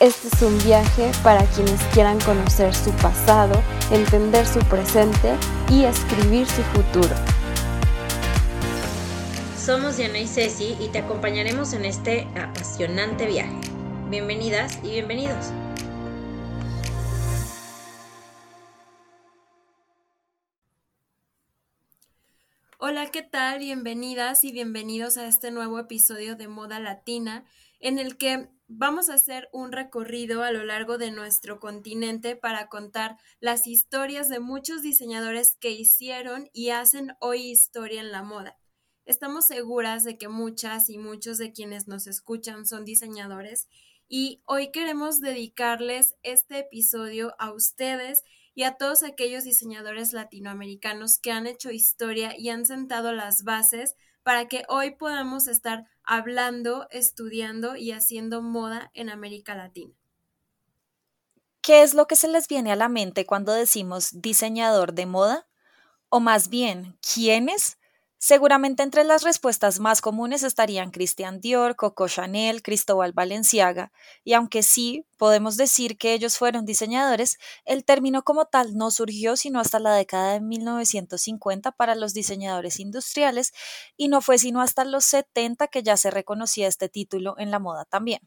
Este es un viaje para quienes quieran conocer su pasado, entender su presente y escribir su futuro. Somos Diana y Ceci y te acompañaremos en este apasionante viaje. Bienvenidas y bienvenidos. Hola, ¿qué tal? Bienvenidas y bienvenidos a este nuevo episodio de Moda Latina en el que vamos a hacer un recorrido a lo largo de nuestro continente para contar las historias de muchos diseñadores que hicieron y hacen hoy historia en la moda. Estamos seguras de que muchas y muchos de quienes nos escuchan son diseñadores y hoy queremos dedicarles este episodio a ustedes y a todos aquellos diseñadores latinoamericanos que han hecho historia y han sentado las bases para que hoy podamos estar hablando, estudiando y haciendo moda en América Latina. ¿Qué es lo que se les viene a la mente cuando decimos diseñador de moda? O más bien, ¿quiénes Seguramente entre las respuestas más comunes estarían Christian Dior, Coco Chanel, Cristóbal Valenciaga, y aunque sí podemos decir que ellos fueron diseñadores, el término como tal no surgió sino hasta la década de 1950 para los diseñadores industriales y no fue sino hasta los 70 que ya se reconocía este título en la moda también.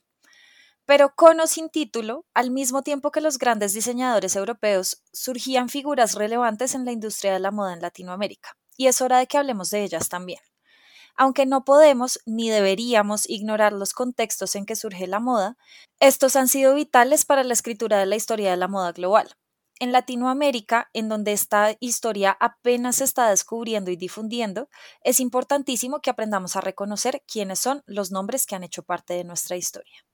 Pero con o sin título, al mismo tiempo que los grandes diseñadores europeos, surgían figuras relevantes en la industria de la moda en Latinoamérica y es hora de que hablemos de ellas también. Aunque no podemos ni deberíamos ignorar los contextos en que surge la moda, estos han sido vitales para la escritura de la historia de la moda global. En Latinoamérica, en donde esta historia apenas se está descubriendo y difundiendo, es importantísimo que aprendamos a reconocer quiénes son los nombres que han hecho parte de nuestra historia.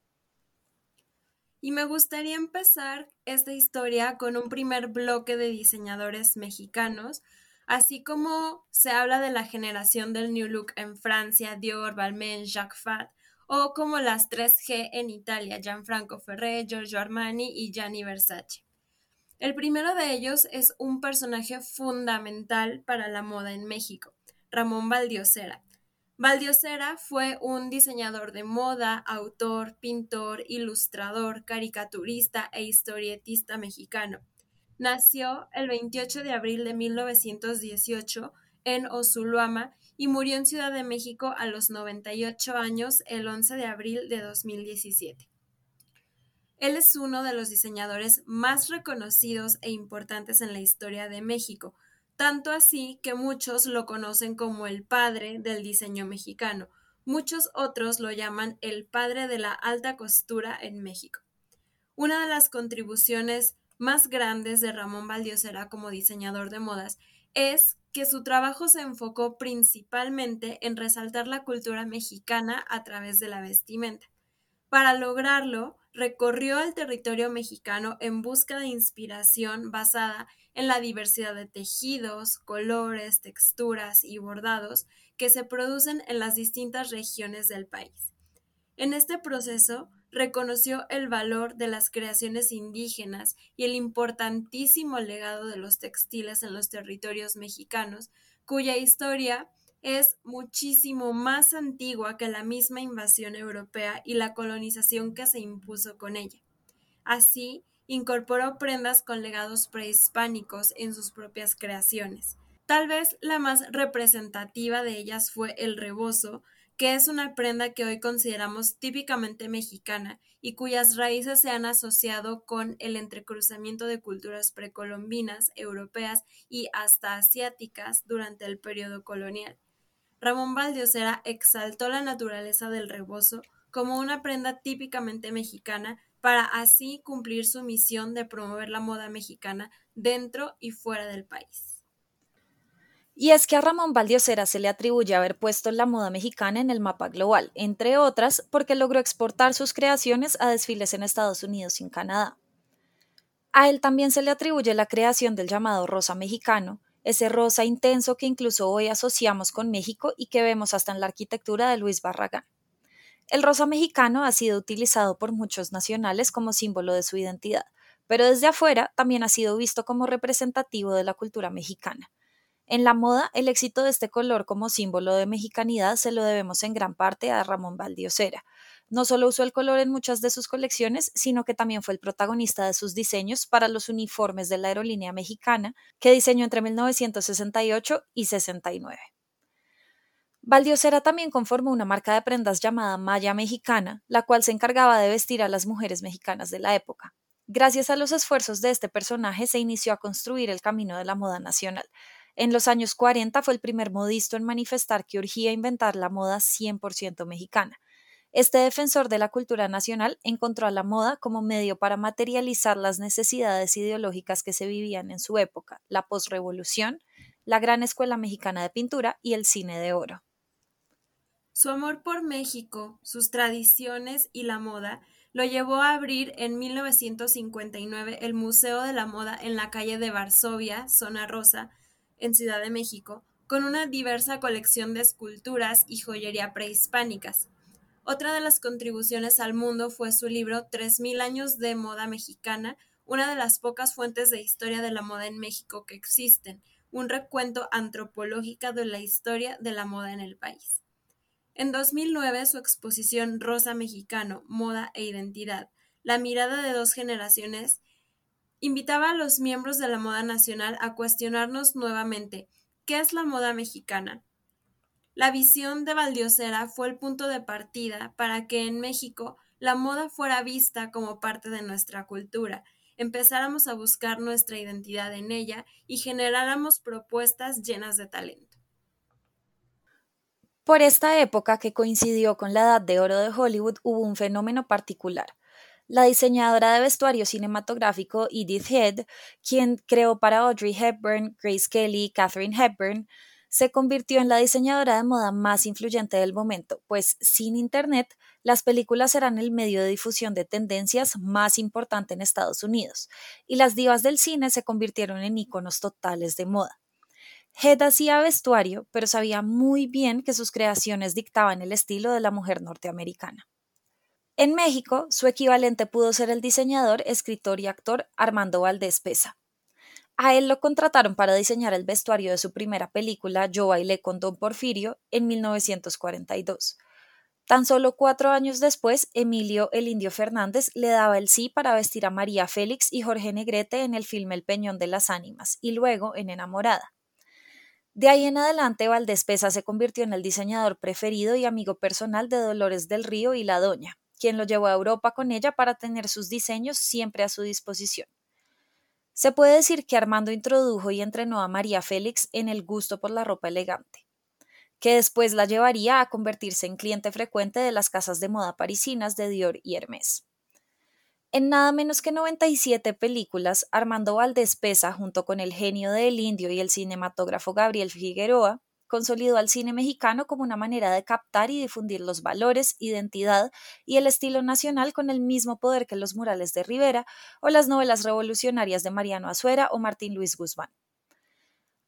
Y me gustaría empezar esta historia con un primer bloque de diseñadores mexicanos Así como se habla de la generación del New Look en Francia, Dior, Balmain, Jacques Fat, o como las 3G en Italia, Gianfranco Ferré, Giorgio Armani y Gianni Versace. El primero de ellos es un personaje fundamental para la moda en México, Ramón Valdiosera. Valdiosera fue un diseñador de moda, autor, pintor, ilustrador, caricaturista e historietista mexicano. Nació el 28 de abril de 1918 en Osuluama y murió en Ciudad de México a los 98 años el 11 de abril de 2017. Él es uno de los diseñadores más reconocidos e importantes en la historia de México, tanto así que muchos lo conocen como el padre del diseño mexicano. Muchos otros lo llaman el padre de la alta costura en México. Una de las contribuciones más grandes de Ramón Valdiosera como diseñador de modas es que su trabajo se enfocó principalmente en resaltar la cultura mexicana a través de la vestimenta. Para lograrlo, recorrió el territorio mexicano en busca de inspiración basada en la diversidad de tejidos, colores, texturas y bordados que se producen en las distintas regiones del país. En este proceso, reconoció el valor de las creaciones indígenas y el importantísimo legado de los textiles en los territorios mexicanos, cuya historia es muchísimo más antigua que la misma invasión europea y la colonización que se impuso con ella. Así, incorporó prendas con legados prehispánicos en sus propias creaciones. Tal vez la más representativa de ellas fue el rebozo, que es una prenda que hoy consideramos típicamente mexicana y cuyas raíces se han asociado con el entrecruzamiento de culturas precolombinas, europeas y hasta asiáticas durante el periodo colonial. Ramón Valdiosera exaltó la naturaleza del rebozo como una prenda típicamente mexicana para así cumplir su misión de promover la moda mexicana dentro y fuera del país. Y es que a Ramón Valdiosera se le atribuye haber puesto la moda mexicana en el mapa global, entre otras porque logró exportar sus creaciones a desfiles en Estados Unidos y Canadá. A él también se le atribuye la creación del llamado rosa mexicano, ese rosa intenso que incluso hoy asociamos con México y que vemos hasta en la arquitectura de Luis Barragán. El rosa mexicano ha sido utilizado por muchos nacionales como símbolo de su identidad, pero desde afuera también ha sido visto como representativo de la cultura mexicana. En la moda, el éxito de este color como símbolo de mexicanidad se lo debemos en gran parte a Ramón Valdiosera. No solo usó el color en muchas de sus colecciones, sino que también fue el protagonista de sus diseños para los uniformes de la aerolínea mexicana, que diseñó entre 1968 y 69. Valdiosera también conformó una marca de prendas llamada Maya Mexicana, la cual se encargaba de vestir a las mujeres mexicanas de la época. Gracias a los esfuerzos de este personaje se inició a construir el camino de la moda nacional, en los años 40 fue el primer modisto en manifestar que urgía inventar la moda 100% mexicana. Este defensor de la cultura nacional encontró a la moda como medio para materializar las necesidades ideológicas que se vivían en su época, la posrevolución, la gran escuela mexicana de pintura y el cine de oro. Su amor por México, sus tradiciones y la moda lo llevó a abrir en 1959 el Museo de la Moda en la calle de Varsovia, Zona Rosa, en Ciudad de México, con una diversa colección de esculturas y joyería prehispánicas. Otra de las contribuciones al mundo fue su libro 3000 años de moda mexicana, una de las pocas fuentes de historia de la moda en México que existen, un recuento antropológico de la historia de la moda en el país. En 2009, su exposición Rosa Mexicano, Moda e Identidad, la mirada de dos generaciones, Invitaba a los miembros de la moda nacional a cuestionarnos nuevamente ¿qué es la moda mexicana? La visión de Valdiosera fue el punto de partida para que en México la moda fuera vista como parte de nuestra cultura, empezáramos a buscar nuestra identidad en ella y generáramos propuestas llenas de talento. Por esta época que coincidió con la edad de oro de Hollywood hubo un fenómeno particular. La diseñadora de vestuario cinematográfico Edith Head, quien creó para Audrey Hepburn, Grace Kelly y Katherine Hepburn, se convirtió en la diseñadora de moda más influyente del momento, pues sin Internet, las películas eran el medio de difusión de tendencias más importante en Estados Unidos, y las divas del cine se convirtieron en íconos totales de moda. Head hacía vestuario, pero sabía muy bien que sus creaciones dictaban el estilo de la mujer norteamericana. En México, su equivalente pudo ser el diseñador, escritor y actor Armando Valdés Pesa. A él lo contrataron para diseñar el vestuario de su primera película Yo bailé con Don Porfirio en 1942. Tan solo cuatro años después, Emilio el Indio Fernández le daba el sí para vestir a María Félix y Jorge Negrete en el filme El Peñón de las Ánimas y luego en Enamorada. De ahí en adelante, Valdés Pesa se convirtió en el diseñador preferido y amigo personal de Dolores del Río y La Doña, quien lo llevó a Europa con ella para tener sus diseños siempre a su disposición. Se puede decir que Armando introdujo y entrenó a María Félix en el gusto por la ropa elegante, que después la llevaría a convertirse en cliente frecuente de las casas de moda parisinas de Dior y Hermès. En nada menos que 97 películas, Armando Valdés Pesa, junto con el genio del indio y el cinematógrafo Gabriel Figueroa, consolidó al cine mexicano como una manera de captar y difundir los valores, identidad y el estilo nacional con el mismo poder que los murales de Rivera o las novelas revolucionarias de Mariano Azuera o Martín Luis Guzmán.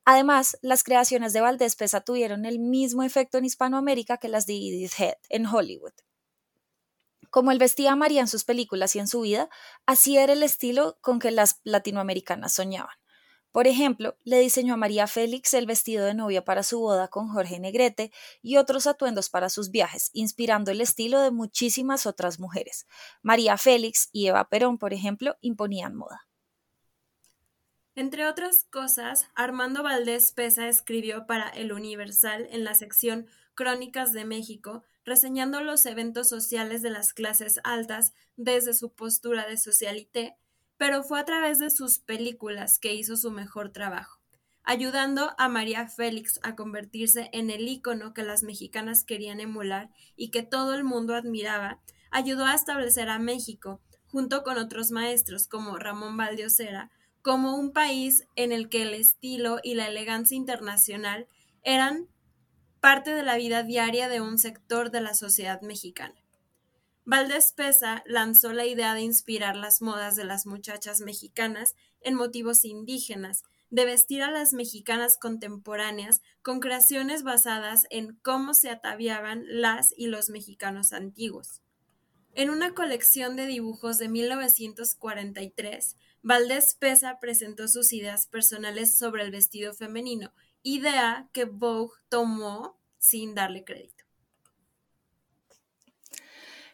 Además, las creaciones de Valdés Pesa tuvieron el mismo efecto en Hispanoamérica que las de Edith Head en Hollywood. Como él vestía a María en sus películas y en su vida, así era el estilo con que las latinoamericanas soñaban. Por ejemplo, le diseñó a María Félix el vestido de novia para su boda con Jorge Negrete y otros atuendos para sus viajes, inspirando el estilo de muchísimas otras mujeres. María Félix y Eva Perón, por ejemplo, imponían moda. Entre otras cosas, Armando Valdés Pesa escribió para El Universal en la sección Crónicas de México, reseñando los eventos sociales de las clases altas desde su postura de socialité, pero fue a través de sus películas que hizo su mejor trabajo, ayudando a María Félix a convertirse en el ícono que las mexicanas querían emular y que todo el mundo admiraba, ayudó a establecer a México, junto con otros maestros como Ramón Valdiosera, como un país en el que el estilo y la elegancia internacional eran parte de la vida diaria de un sector de la sociedad mexicana. Valdés Pesa lanzó la idea de inspirar las modas de las muchachas mexicanas en motivos indígenas, de vestir a las mexicanas contemporáneas con creaciones basadas en cómo se ataviaban las y los mexicanos antiguos. En una colección de dibujos de 1943, Valdés Pesa presentó sus ideas personales sobre el vestido femenino, idea que Vogue tomó sin darle crédito.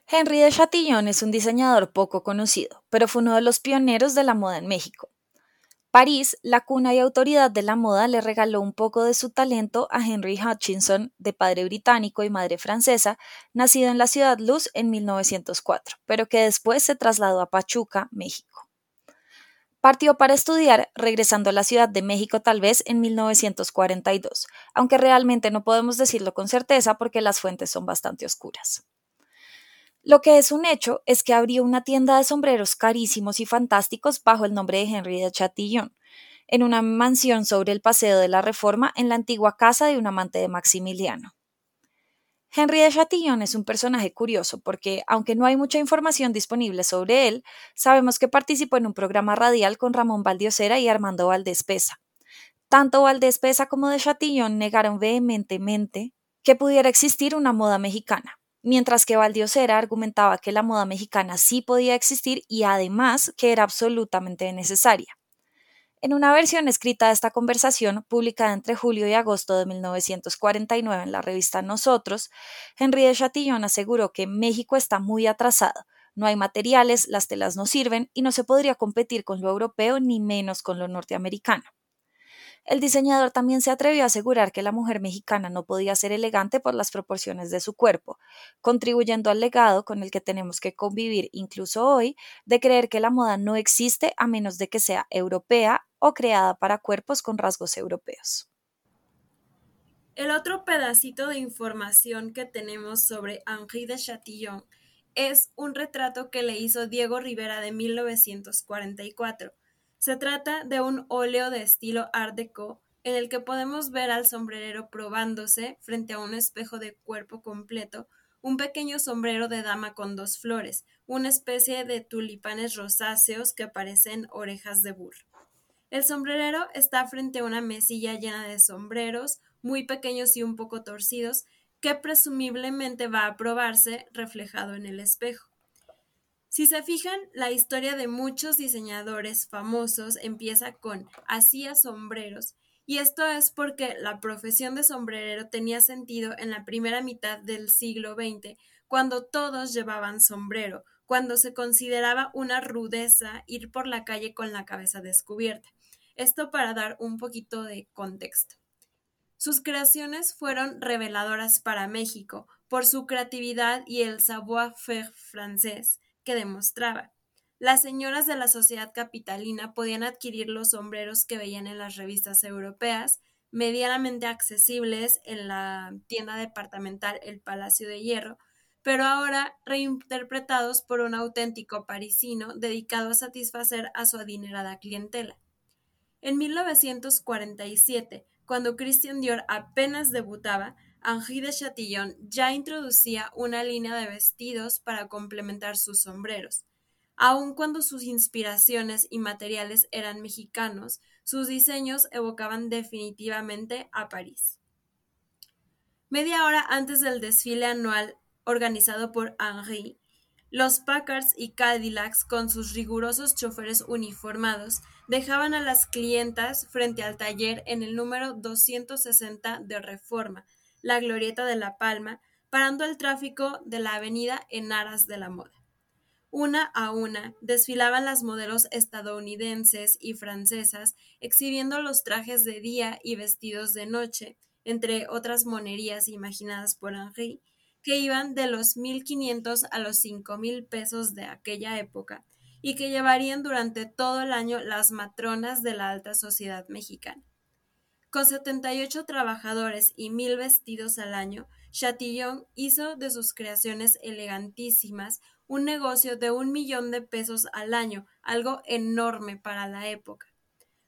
Henry de Chatillon es un diseñador poco conocido, pero fue uno de los pioneros de la moda en México. París, la cuna y autoridad de la moda, le regaló un poco de su talento a Henry Hutchinson, de padre británico y madre francesa, nacido en la ciudad Luz en 1904, pero que después se trasladó a Pachuca, México. Partió para estudiar, regresando a la Ciudad de México tal vez en 1942, aunque realmente no podemos decirlo con certeza porque las fuentes son bastante oscuras. Lo que es un hecho es que abrió una tienda de sombreros carísimos y fantásticos bajo el nombre de Henry de Chatillon, en una mansión sobre el Paseo de la Reforma en la antigua casa de un amante de Maximiliano. Henry de Chatillon es un personaje curioso porque, aunque no hay mucha información disponible sobre él, sabemos que participó en un programa radial con Ramón Valdiosera y Armando Valdés Pesa. Tanto Valdés Pesa como de Chatillon negaron vehementemente que pudiera existir una moda mexicana, mientras que Valdiosera argumentaba que la moda mexicana sí podía existir y además que era absolutamente necesaria. En una versión escrita de esta conversación, publicada entre julio y agosto de 1949 en la revista Nosotros, Henry de Chatillon aseguró que México está muy atrasado, no hay materiales, las telas no sirven y no se podría competir con lo europeo ni menos con lo norteamericano. El diseñador también se atrevió a asegurar que la mujer mexicana no podía ser elegante por las proporciones de su cuerpo, contribuyendo al legado con el que tenemos que convivir incluso hoy de creer que la moda no existe a menos de que sea europea o creada para cuerpos con rasgos europeos. El otro pedacito de información que tenemos sobre Henri de Chatillon es un retrato que le hizo Diego Rivera de 1944 se trata de un óleo de estilo Art Deco en el que podemos ver al sombrerero probándose frente a un espejo de cuerpo completo un pequeño sombrero de dama con dos flores, una especie de tulipanes rosáceos que parecen orejas de burro. El sombrerero está frente a una mesilla llena de sombreros, muy pequeños y un poco torcidos, que presumiblemente va a probarse reflejado en el espejo. Si se fijan, la historia de muchos diseñadores famosos empieza con hacía sombreros, y esto es porque la profesión de sombrerero tenía sentido en la primera mitad del siglo XX, cuando todos llevaban sombrero, cuando se consideraba una rudeza ir por la calle con la cabeza descubierta. Esto para dar un poquito de contexto. Sus creaciones fueron reveladoras para México por su creatividad y el savoir-faire francés, que demostraba. Las señoras de la sociedad capitalina podían adquirir los sombreros que veían en las revistas europeas, medianamente accesibles en la tienda departamental El Palacio de Hierro, pero ahora reinterpretados por un auténtico parisino dedicado a satisfacer a su adinerada clientela. En 1947, cuando Christian Dior apenas debutaba, Henri de Chatillon ya introducía una línea de vestidos para complementar sus sombreros. Aun cuando sus inspiraciones y materiales eran mexicanos, sus diseños evocaban definitivamente a París. Media hora antes del desfile anual organizado por Henri, los Packards y Cadillacs, con sus rigurosos choferes uniformados, dejaban a las clientas frente al taller en el número 260 de Reforma, la Glorieta de la Palma, parando el tráfico de la avenida en aras de la moda. Una a una desfilaban las modelos estadounidenses y francesas exhibiendo los trajes de día y vestidos de noche, entre otras monerías imaginadas por Henri, que iban de los 1.500 a los 5.000 pesos de aquella época y que llevarían durante todo el año las matronas de la alta sociedad mexicana. Con 78 trabajadores y mil vestidos al año, Chatillon hizo de sus creaciones elegantísimas un negocio de un millón de pesos al año, algo enorme para la época.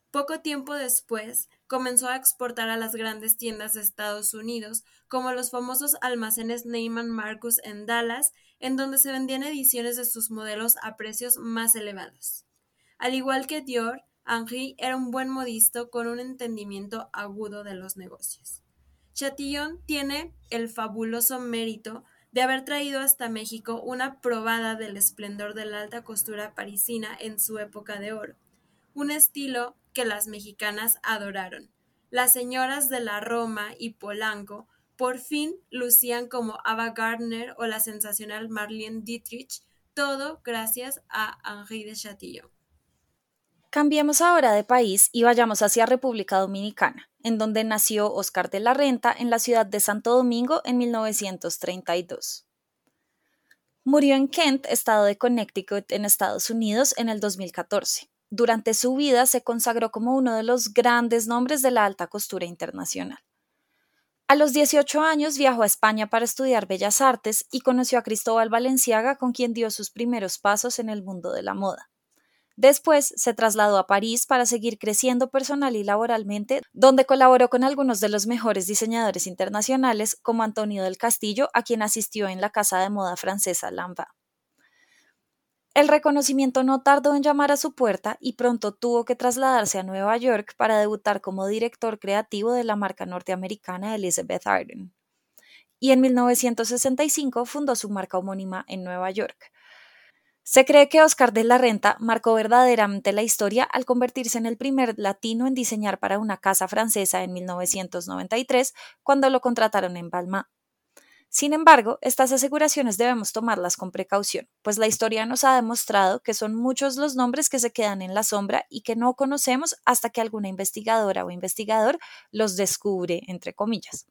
Poco tiempo después, comenzó a exportar a las grandes tiendas de Estados Unidos, como los famosos almacenes Neyman Marcus en Dallas, en donde se vendían ediciones de sus modelos a precios más elevados. Al igual que Dior, Henri era un buen modisto con un entendimiento agudo de los negocios. Chatillon tiene el fabuloso mérito de haber traído hasta México una probada del esplendor de la alta costura parisina en su época de oro, un estilo que las mexicanas adoraron. Las señoras de la Roma y Polanco por fin lucían como Ava Gardner o la sensacional Marlene Dietrich, todo gracias a Henri de Chatillon. Cambiemos ahora de país y vayamos hacia República Dominicana, en donde nació Oscar de la Renta en la ciudad de Santo Domingo en 1932. Murió en Kent, estado de Connecticut, en Estados Unidos, en el 2014. Durante su vida se consagró como uno de los grandes nombres de la alta costura internacional. A los 18 años viajó a España para estudiar Bellas Artes y conoció a Cristóbal Valenciaga, con quien dio sus primeros pasos en el mundo de la moda. Después se trasladó a París para seguir creciendo personal y laboralmente, donde colaboró con algunos de los mejores diseñadores internacionales como Antonio del Castillo, a quien asistió en la casa de moda francesa Lamba. El reconocimiento no tardó en llamar a su puerta y pronto tuvo que trasladarse a Nueva York para debutar como director creativo de la marca norteamericana Elizabeth Arden. Y en 1965 fundó su marca homónima en Nueva York, se cree que Oscar de la Renta marcó verdaderamente la historia al convertirse en el primer latino en diseñar para una casa francesa en 1993, cuando lo contrataron en Balmain. Sin embargo, estas aseguraciones debemos tomarlas con precaución, pues la historia nos ha demostrado que son muchos los nombres que se quedan en la sombra y que no conocemos hasta que alguna investigadora o investigador los descubre, entre comillas.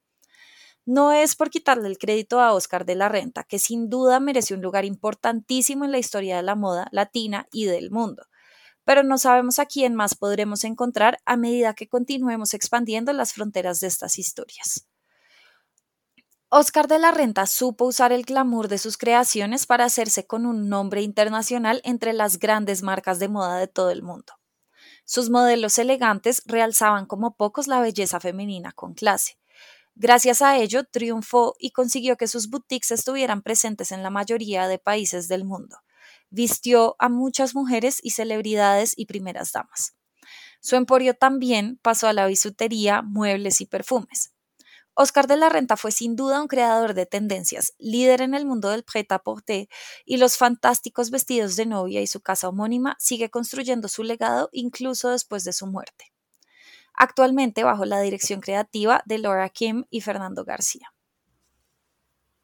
No es por quitarle el crédito a Oscar de la Renta, que sin duda merece un lugar importantísimo en la historia de la moda latina y del mundo, pero no sabemos a quién más podremos encontrar a medida que continuemos expandiendo las fronteras de estas historias. Oscar de la Renta supo usar el glamour de sus creaciones para hacerse con un nombre internacional entre las grandes marcas de moda de todo el mundo. Sus modelos elegantes realzaban como pocos la belleza femenina con clase, Gracias a ello, triunfó y consiguió que sus boutiques estuvieran presentes en la mayoría de países del mundo. Vistió a muchas mujeres y celebridades y primeras damas. Su emporio también pasó a la bisutería, muebles y perfumes. Oscar de la Renta fue sin duda un creador de tendencias, líder en el mundo del prêt-à-porter y los fantásticos vestidos de novia y su casa homónima sigue construyendo su legado incluso después de su muerte actualmente bajo la dirección creativa de Laura Kim y Fernando García.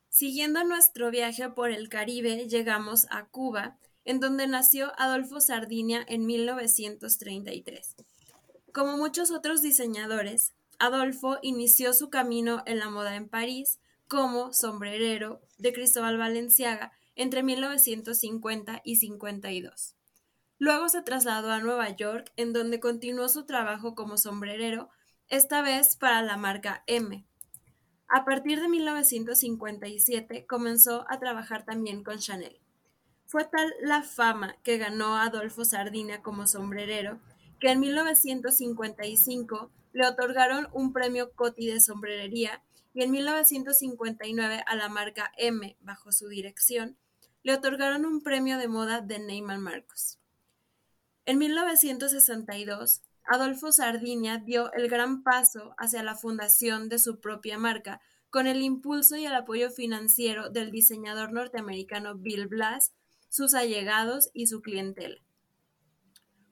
Siguiendo nuestro viaje por el Caribe, llegamos a Cuba, en donde nació Adolfo Sardinia en 1933. Como muchos otros diseñadores, Adolfo inició su camino en la moda en París como sombrerero de Cristóbal Valenciaga entre 1950 y 52. Luego se trasladó a Nueva York, en donde continuó su trabajo como sombrerero, esta vez para la marca M. A partir de 1957 comenzó a trabajar también con Chanel. Fue tal la fama que ganó Adolfo Sardina como sombrerero que en 1955 le otorgaron un premio Coti de sombrerería y en 1959 a la marca M, bajo su dirección, le otorgaron un premio de moda de Neyman Marcos. En 1962, Adolfo Sardinia dio el gran paso hacia la fundación de su propia marca, con el impulso y el apoyo financiero del diseñador norteamericano Bill Blass, sus allegados y su clientela.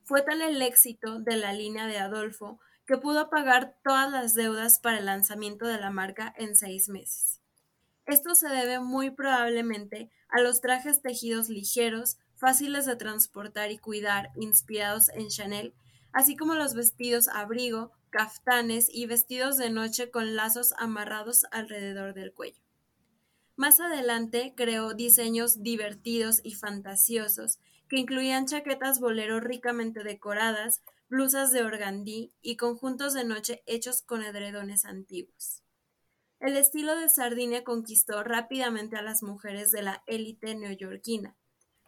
Fue tal el éxito de la línea de Adolfo que pudo pagar todas las deudas para el lanzamiento de la marca en seis meses. Esto se debe muy probablemente a los trajes tejidos ligeros, fáciles de transportar y cuidar, inspirados en Chanel, así como los vestidos abrigo, caftanes y vestidos de noche con lazos amarrados alrededor del cuello. Más adelante creó diseños divertidos y fantasiosos que incluían chaquetas bolero ricamente decoradas, blusas de organdí y conjuntos de noche hechos con edredones antiguos. El estilo de Sardinia conquistó rápidamente a las mujeres de la élite neoyorquina,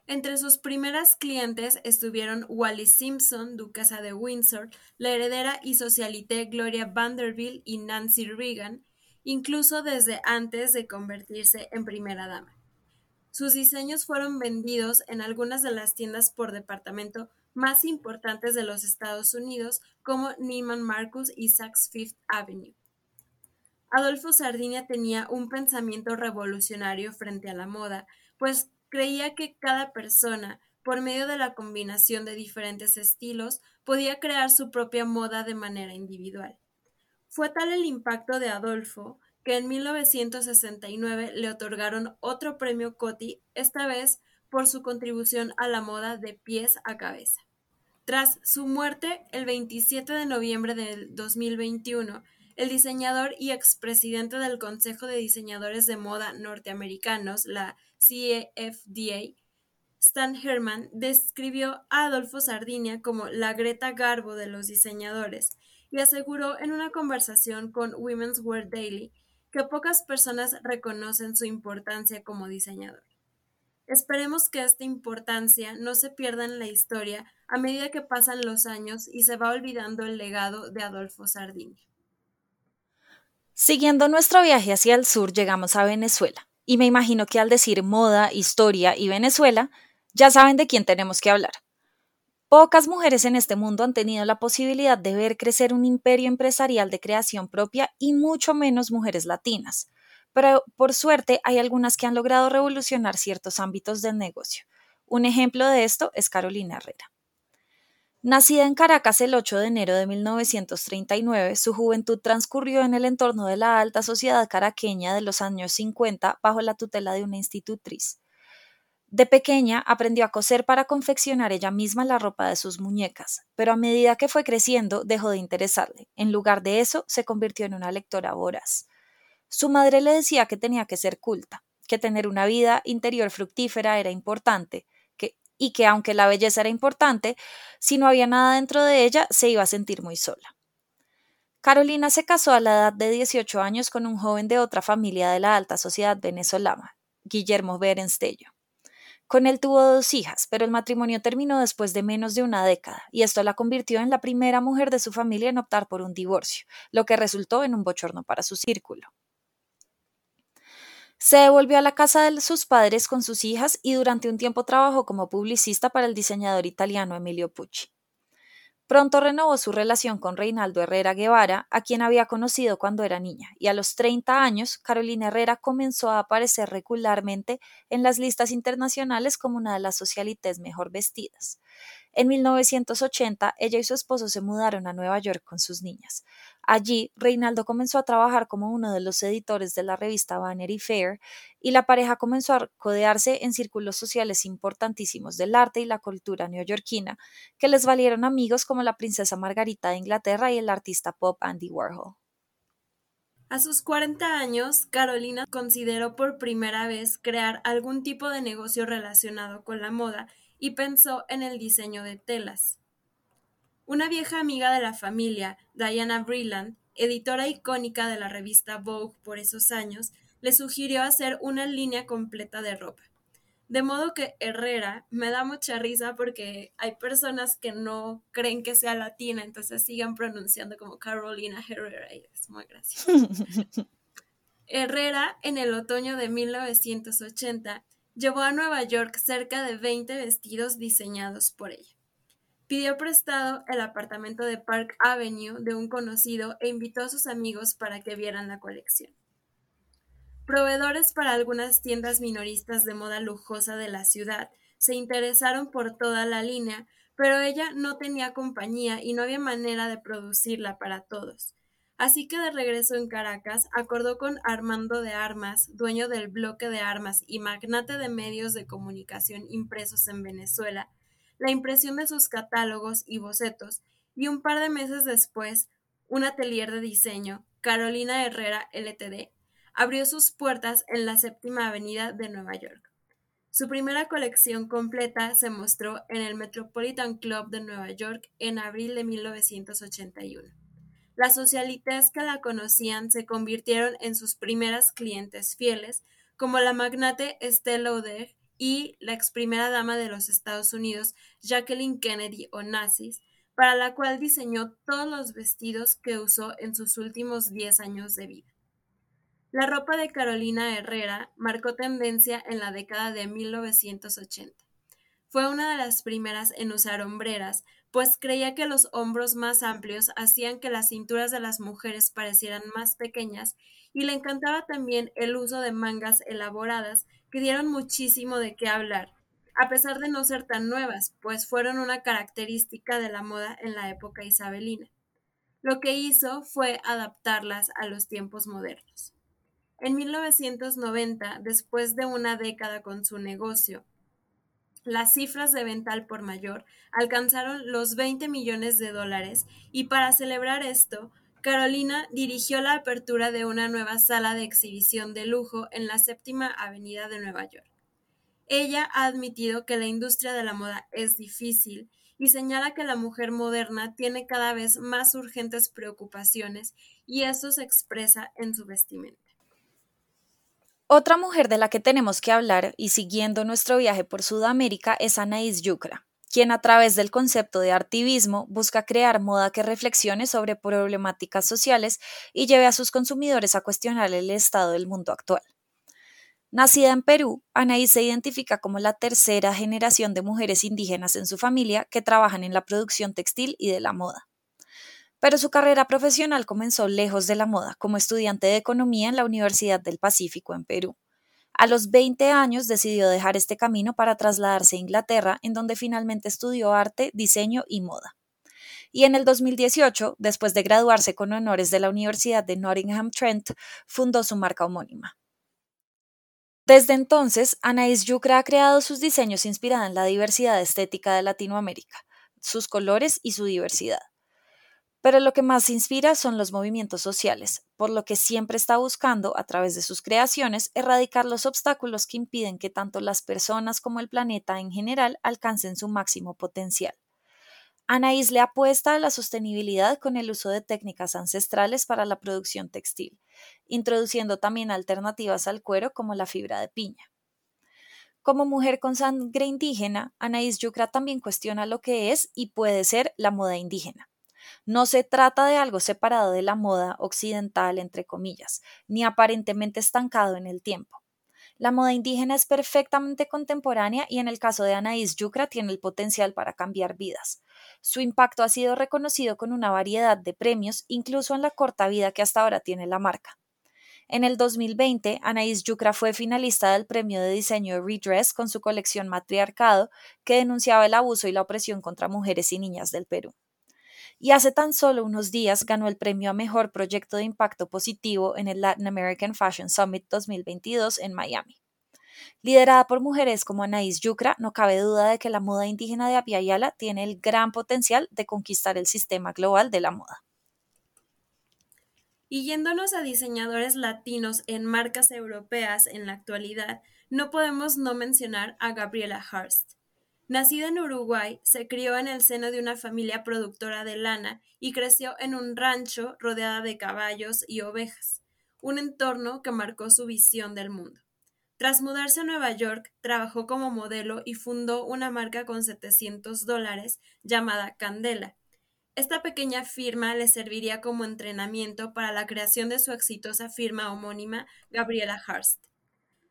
Entre sus primeras clientes estuvieron Wallis Simpson, duquesa de Windsor, la heredera y socialité Gloria Vanderbilt y Nancy Reagan, incluso desde antes de convertirse en primera dama. Sus diseños fueron vendidos en algunas de las tiendas por departamento más importantes de los Estados Unidos, como Neiman Marcus y Saks Fifth Avenue. Adolfo Sardinia tenía un pensamiento revolucionario frente a la moda, pues creía que cada persona, por medio de la combinación de diferentes estilos, podía crear su propia moda de manera individual. Fue tal el impacto de Adolfo que en 1969 le otorgaron otro premio Coty, esta vez por su contribución a la moda de pies a cabeza. Tras su muerte, el 27 de noviembre del 2021, el diseñador y expresidente del Consejo de Diseñadores de Moda Norteamericanos, la CFDA, Stan Herman, describió a Adolfo Sardinia como la Greta Garbo de los diseñadores y aseguró en una conversación con Women's Wear Daily que pocas personas reconocen su importancia como diseñador. Esperemos que esta importancia no se pierda en la historia a medida que pasan los años y se va olvidando el legado de Adolfo Sardinia. Siguiendo nuestro viaje hacia el sur, llegamos a Venezuela, y me imagino que al decir moda, historia y Venezuela, ya saben de quién tenemos que hablar. Pocas mujeres en este mundo han tenido la posibilidad de ver crecer un imperio empresarial de creación propia y mucho menos mujeres latinas. Pero por suerte hay algunas que han logrado revolucionar ciertos ámbitos del negocio. Un ejemplo de esto es Carolina Herrera. Nacida en Caracas el 8 de enero de 1939, su juventud transcurrió en el entorno de la alta sociedad caraqueña de los años 50 bajo la tutela de una institutriz. De pequeña aprendió a coser para confeccionar ella misma la ropa de sus muñecas, pero a medida que fue creciendo dejó de interesarle. En lugar de eso, se convirtió en una lectora voraz. Su madre le decía que tenía que ser culta, que tener una vida interior fructífera era importante, y que aunque la belleza era importante, si no había nada dentro de ella, se iba a sentir muy sola. Carolina se casó a la edad de 18 años con un joven de otra familia de la alta sociedad venezolana, Guillermo Berenstello. Con él tuvo dos hijas, pero el matrimonio terminó después de menos de una década, y esto la convirtió en la primera mujer de su familia en optar por un divorcio, lo que resultó en un bochorno para su círculo. Se devolvió a la casa de sus padres con sus hijas y durante un tiempo trabajó como publicista para el diseñador italiano Emilio Pucci. Pronto renovó su relación con Reinaldo Herrera Guevara, a quien había conocido cuando era niña, y a los 30 años, Carolina Herrera comenzó a aparecer regularmente en las listas internacionales como una de las socialites mejor vestidas. En 1980, ella y su esposo se mudaron a Nueva York con sus niñas. Allí, Reinaldo comenzó a trabajar como uno de los editores de la revista Vanity Fair y la pareja comenzó a codearse en círculos sociales importantísimos del arte y la cultura neoyorquina, que les valieron amigos como la princesa Margarita de Inglaterra y el artista pop Andy Warhol. A sus 40 años, Carolina consideró por primera vez crear algún tipo de negocio relacionado con la moda y pensó en el diseño de telas. Una vieja amiga de la familia, Diana Breland, editora icónica de la revista Vogue por esos años, le sugirió hacer una línea completa de ropa. De modo que Herrera me da mucha risa porque hay personas que no creen que sea latina, entonces sigan pronunciando como Carolina Herrera y es muy gracioso. Herrera, en el otoño de 1980, Llevó a Nueva York cerca de 20 vestidos diseñados por ella. Pidió prestado el apartamento de Park Avenue de un conocido e invitó a sus amigos para que vieran la colección. Proveedores para algunas tiendas minoristas de moda lujosa de la ciudad se interesaron por toda la línea, pero ella no tenía compañía y no había manera de producirla para todos. Así que de regreso en Caracas, acordó con Armando de Armas, dueño del bloque de armas y magnate de medios de comunicación impresos en Venezuela, la impresión de sus catálogos y bocetos, y un par de meses después, un atelier de diseño, Carolina Herrera Ltd., abrió sus puertas en la séptima avenida de Nueva York. Su primera colección completa se mostró en el Metropolitan Club de Nueva York en abril de 1981. Las socialites que la conocían se convirtieron en sus primeras clientes fieles, como la magnate Estelle Lauder y la ex primera dama de los Estados Unidos, Jacqueline Kennedy Onassis, para la cual diseñó todos los vestidos que usó en sus últimos 10 años de vida. La ropa de Carolina Herrera marcó tendencia en la década de 1980. Fue una de las primeras en usar hombreras, pues creía que los hombros más amplios hacían que las cinturas de las mujeres parecieran más pequeñas y le encantaba también el uso de mangas elaboradas que dieron muchísimo de qué hablar, a pesar de no ser tan nuevas, pues fueron una característica de la moda en la época isabelina. Lo que hizo fue adaptarlas a los tiempos modernos. En 1990, después de una década con su negocio, las cifras de venta por mayor alcanzaron los 20 millones de dólares y para celebrar esto, Carolina dirigió la apertura de una nueva sala de exhibición de lujo en la séptima avenida de Nueva York. Ella ha admitido que la industria de la moda es difícil y señala que la mujer moderna tiene cada vez más urgentes preocupaciones y eso se expresa en su vestimenta. Otra mujer de la que tenemos que hablar y siguiendo nuestro viaje por Sudamérica es Anaís Yucra, quien a través del concepto de artivismo busca crear moda que reflexione sobre problemáticas sociales y lleve a sus consumidores a cuestionar el estado del mundo actual. Nacida en Perú, Anaís se identifica como la tercera generación de mujeres indígenas en su familia que trabajan en la producción textil y de la moda pero su carrera profesional comenzó lejos de la moda, como estudiante de economía en la Universidad del Pacífico en Perú. A los 20 años decidió dejar este camino para trasladarse a Inglaterra, en donde finalmente estudió arte, diseño y moda. Y en el 2018, después de graduarse con honores de la Universidad de Nottingham Trent, fundó su marca homónima. Desde entonces, Anaís Yucra ha creado sus diseños inspirados en la diversidad estética de Latinoamérica, sus colores y su diversidad. Pero lo que más inspira son los movimientos sociales, por lo que siempre está buscando, a través de sus creaciones, erradicar los obstáculos que impiden que tanto las personas como el planeta en general alcancen su máximo potencial. Anaís le apuesta a la sostenibilidad con el uso de técnicas ancestrales para la producción textil, introduciendo también alternativas al cuero como la fibra de piña. Como mujer con sangre indígena, Anaís Yucra también cuestiona lo que es y puede ser la moda indígena no se trata de algo separado de la moda occidental, entre comillas, ni aparentemente estancado en el tiempo. La moda indígena es perfectamente contemporánea y en el caso de Anaís Yucra tiene el potencial para cambiar vidas. Su impacto ha sido reconocido con una variedad de premios, incluso en la corta vida que hasta ahora tiene la marca. En el 2020, Anaís Yucra fue finalista del premio de diseño Redress con su colección Matriarcado, que denunciaba el abuso y la opresión contra mujeres y niñas del Perú y hace tan solo unos días ganó el premio a Mejor Proyecto de Impacto Positivo en el Latin American Fashion Summit 2022 en Miami. Liderada por mujeres como Anaís Yucra, no cabe duda de que la moda indígena de Apiayala tiene el gran potencial de conquistar el sistema global de la moda. Y yéndonos a diseñadores latinos en marcas europeas en la actualidad, no podemos no mencionar a Gabriela Hearst. Nacida en Uruguay, se crió en el seno de una familia productora de lana y creció en un rancho rodeada de caballos y ovejas, un entorno que marcó su visión del mundo. Tras mudarse a Nueva York, trabajó como modelo y fundó una marca con 700 dólares llamada Candela. Esta pequeña firma le serviría como entrenamiento para la creación de su exitosa firma homónima Gabriela Hearst.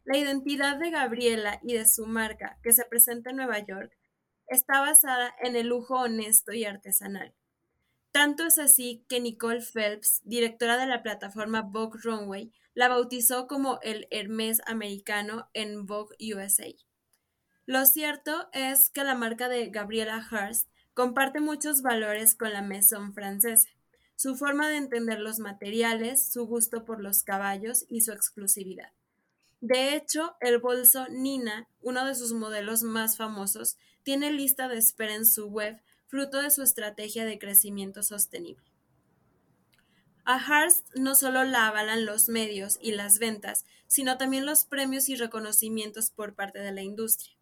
La identidad de Gabriela y de su marca, que se presenta en Nueva York, está basada en el lujo honesto y artesanal. Tanto es así que Nicole Phelps, directora de la plataforma Vogue Runway, la bautizó como el Hermes americano en Vogue USA. Lo cierto es que la marca de Gabriela Hearst comparte muchos valores con la Maison francesa, su forma de entender los materiales, su gusto por los caballos y su exclusividad. De hecho, el bolso Nina, uno de sus modelos más famosos, tiene lista de espera en su web, fruto de su estrategia de crecimiento sostenible. A Hearst no solo la avalan los medios y las ventas, sino también los premios y reconocimientos por parte de la industria.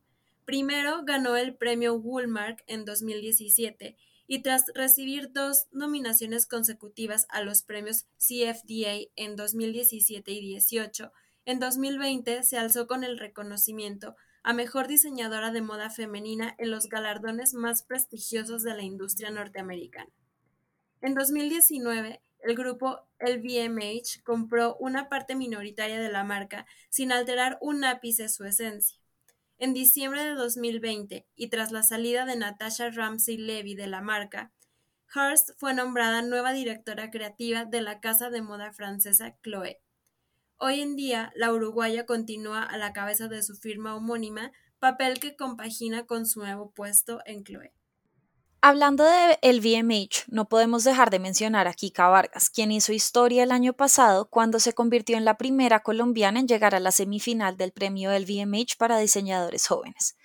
Primero ganó el premio Woolmark en 2017 y tras recibir dos nominaciones consecutivas a los premios CFDA en 2017 y 18, en 2020 se alzó con el reconocimiento a Mejor Diseñadora de Moda Femenina en los galardones más prestigiosos de la industria norteamericana. En 2019, el grupo LVMH compró una parte minoritaria de la marca sin alterar un ápice su esencia. En diciembre de 2020, y tras la salida de Natasha Ramsey Levy de la marca, Hearst fue nombrada nueva directora creativa de la casa de moda francesa Chloé. Hoy en día, la uruguaya continúa a la cabeza de su firma homónima, papel que compagina con su nuevo puesto en Chloé. Hablando de el VMH, no podemos dejar de mencionar a Kika Vargas, quien hizo historia el año pasado cuando se convirtió en la primera colombiana en llegar a la semifinal del premio del VMH para diseñadores jóvenes.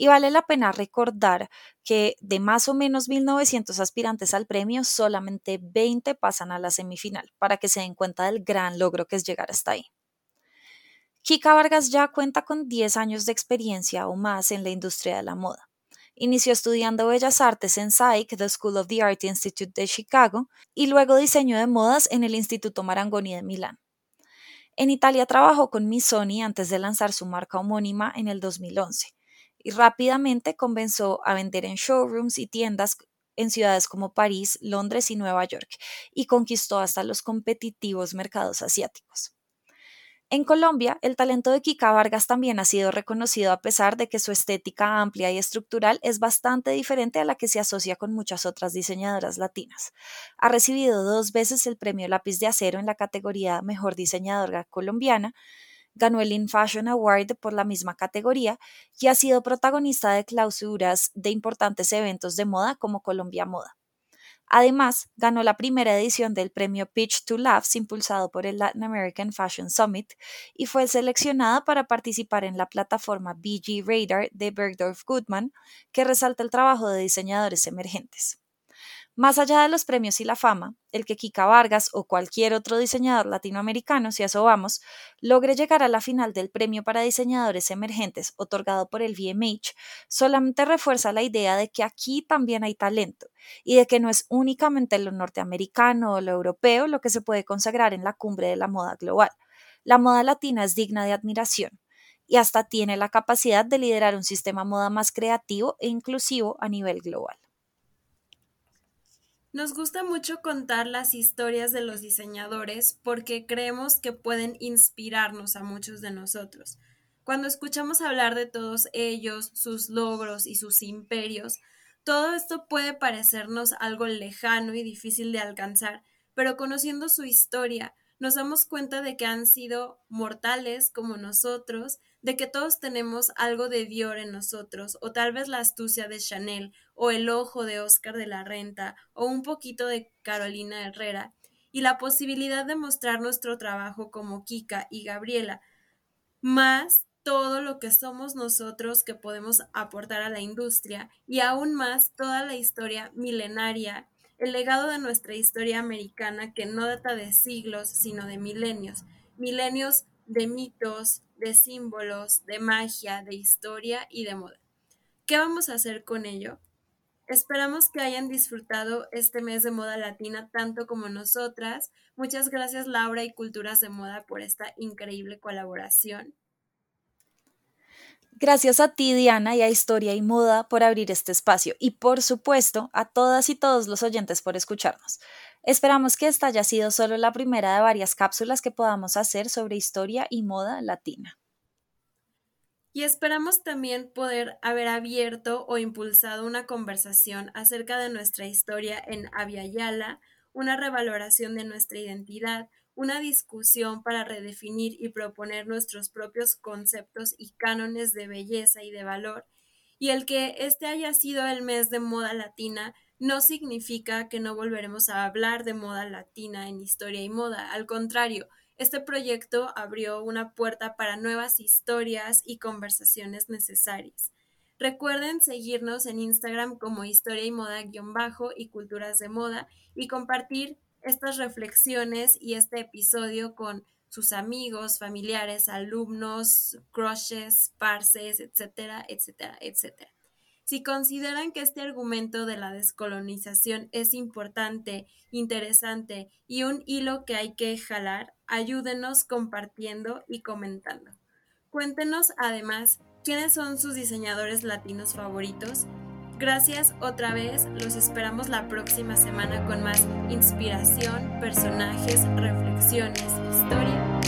Y vale la pena recordar que de más o menos 1.900 aspirantes al premio, solamente 20 pasan a la semifinal, para que se den cuenta del gran logro que es llegar hasta ahí. Kika Vargas ya cuenta con 10 años de experiencia o más en la industria de la moda. Inició estudiando Bellas Artes en SAIC, The School of the Art Institute de Chicago, y luego diseño de modas en el Instituto Marangoni de Milán. En Italia trabajó con Missoni antes de lanzar su marca homónima en el 2011 y rápidamente comenzó a vender en showrooms y tiendas en ciudades como París, Londres y Nueva York y conquistó hasta los competitivos mercados asiáticos. En Colombia, el talento de Kika Vargas también ha sido reconocido a pesar de que su estética amplia y estructural es bastante diferente a la que se asocia con muchas otras diseñadoras latinas. Ha recibido dos veces el premio Lápiz de Acero en la categoría Mejor Diseñadora Colombiana, ganó el In Fashion Award por la misma categoría y ha sido protagonista de clausuras de importantes eventos de moda como Colombia Moda. Además, ganó la primera edición del premio Pitch to Laughs impulsado por el Latin American Fashion Summit y fue seleccionada para participar en la plataforma BG Radar de Bergdorf Goodman, que resalta el trabajo de diseñadores emergentes. Más allá de los premios y la fama, el que Kika Vargas o cualquier otro diseñador latinoamericano, si a eso vamos, logre llegar a la final del premio para diseñadores emergentes otorgado por el VMH, solamente refuerza la idea de que aquí también hay talento y de que no es únicamente lo norteamericano o lo europeo lo que se puede consagrar en la cumbre de la moda global. La moda latina es digna de admiración y hasta tiene la capacidad de liderar un sistema moda más creativo e inclusivo a nivel global. Nos gusta mucho contar las historias de los diseñadores porque creemos que pueden inspirarnos a muchos de nosotros. Cuando escuchamos hablar de todos ellos, sus logros y sus imperios, todo esto puede parecernos algo lejano y difícil de alcanzar, pero conociendo su historia, nos damos cuenta de que han sido mortales como nosotros de que todos tenemos algo de Dior en nosotros, o tal vez la astucia de Chanel, o el ojo de Oscar de la Renta, o un poquito de Carolina Herrera, y la posibilidad de mostrar nuestro trabajo como Kika y Gabriela, más todo lo que somos nosotros que podemos aportar a la industria, y aún más toda la historia milenaria, el legado de nuestra historia americana que no data de siglos, sino de milenios, milenios de mitos, de símbolos, de magia, de historia y de moda. ¿Qué vamos a hacer con ello? Esperamos que hayan disfrutado este mes de moda latina tanto como nosotras. Muchas gracias Laura y Culturas de Moda por esta increíble colaboración. Gracias a ti, Diana, y a Historia y Moda por abrir este espacio y, por supuesto, a todas y todos los oyentes por escucharnos. Esperamos que esta haya sido solo la primera de varias cápsulas que podamos hacer sobre historia y moda latina. Y esperamos también poder haber abierto o impulsado una conversación acerca de nuestra historia en Aviala, una revaloración de nuestra identidad, una discusión para redefinir y proponer nuestros propios conceptos y cánones de belleza y de valor, y el que este haya sido el mes de moda latina no significa que no volveremos a hablar de moda latina en historia y moda. Al contrario, este proyecto abrió una puerta para nuevas historias y conversaciones necesarias. Recuerden seguirnos en Instagram como historia y moda-bajo y culturas de moda y compartir estas reflexiones y este episodio con sus amigos, familiares, alumnos, crushes, parces, etcétera, etcétera, etcétera. Si consideran que este argumento de la descolonización es importante, interesante y un hilo que hay que jalar, ayúdenos compartiendo y comentando. Cuéntenos además quiénes son sus diseñadores latinos favoritos. Gracias otra vez, los esperamos la próxima semana con más inspiración, personajes, reflexiones, historia.